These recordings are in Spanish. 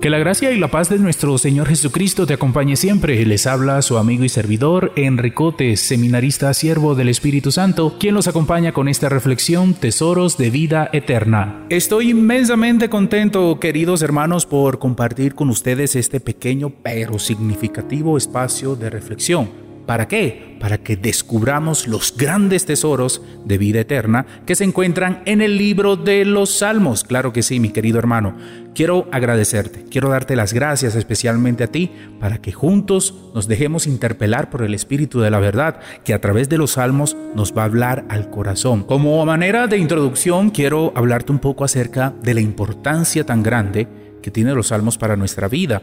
Que la gracia y la paz de nuestro Señor Jesucristo te acompañe siempre. Les habla su amigo y servidor Enricote, seminarista siervo del Espíritu Santo, quien los acompaña con esta reflexión Tesoros de vida eterna. Estoy inmensamente contento, queridos hermanos, por compartir con ustedes este pequeño pero significativo espacio de reflexión ¿Para qué? Para que descubramos los grandes tesoros de vida eterna que se encuentran en el libro de los Salmos. Claro que sí, mi querido hermano. Quiero agradecerte, quiero darte las gracias especialmente a ti para que juntos nos dejemos interpelar por el Espíritu de la verdad que a través de los Salmos nos va a hablar al corazón. Como manera de introducción, quiero hablarte un poco acerca de la importancia tan grande que tienen los Salmos para nuestra vida.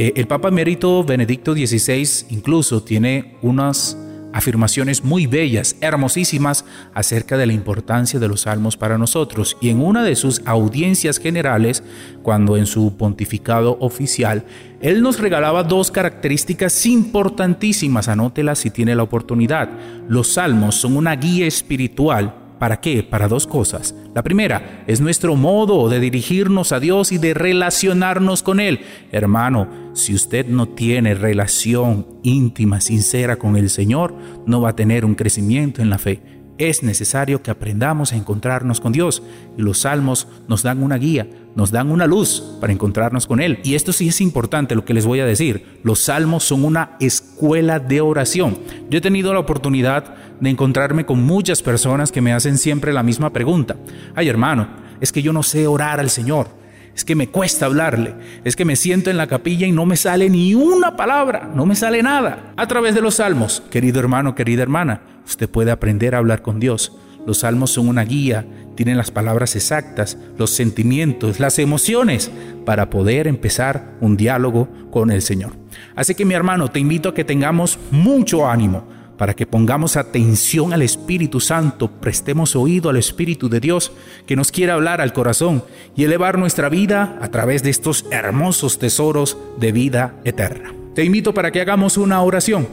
Eh, el Papa Emérito Benedicto XVI incluso tiene unas afirmaciones muy bellas, hermosísimas, acerca de la importancia de los salmos para nosotros. Y en una de sus audiencias generales, cuando en su pontificado oficial, él nos regalaba dos características importantísimas, anótelas si tiene la oportunidad. Los salmos son una guía espiritual ¿Para qué? Para dos cosas. La primera es nuestro modo de dirigirnos a Dios y de relacionarnos con Él. Hermano, si usted no tiene relación íntima, sincera con el Señor, no va a tener un crecimiento en la fe. Es necesario que aprendamos a encontrarnos con Dios y los salmos nos dan una guía, nos dan una luz para encontrarnos con Él. Y esto sí es importante lo que les voy a decir. Los salmos son una escuela de oración. Yo he tenido la oportunidad de encontrarme con muchas personas que me hacen siempre la misma pregunta. Ay hermano, es que yo no sé orar al Señor. Es que me cuesta hablarle. Es que me siento en la capilla y no me sale ni una palabra. No me sale nada. A través de los salmos, querido hermano, querida hermana, usted puede aprender a hablar con Dios. Los salmos son una guía, tienen las palabras exactas, los sentimientos, las emociones para poder empezar un diálogo con el Señor. Así que mi hermano, te invito a que tengamos mucho ánimo para que pongamos atención al Espíritu Santo, prestemos oído al Espíritu de Dios que nos quiere hablar al corazón y elevar nuestra vida a través de estos hermosos tesoros de vida eterna. Te invito para que hagamos una oración.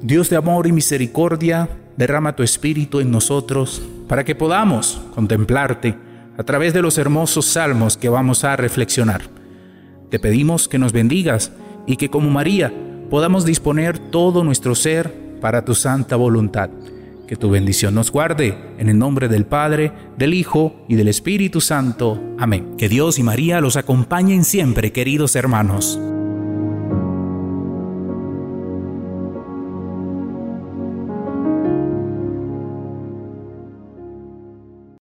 Dios de amor y misericordia, derrama tu Espíritu en nosotros para que podamos contemplarte a través de los hermosos salmos que vamos a reflexionar. Te pedimos que nos bendigas y que como María podamos disponer todo nuestro ser para tu santa voluntad. Que tu bendición nos guarde, en el nombre del Padre, del Hijo y del Espíritu Santo. Amén. Que Dios y María los acompañen siempre, queridos hermanos.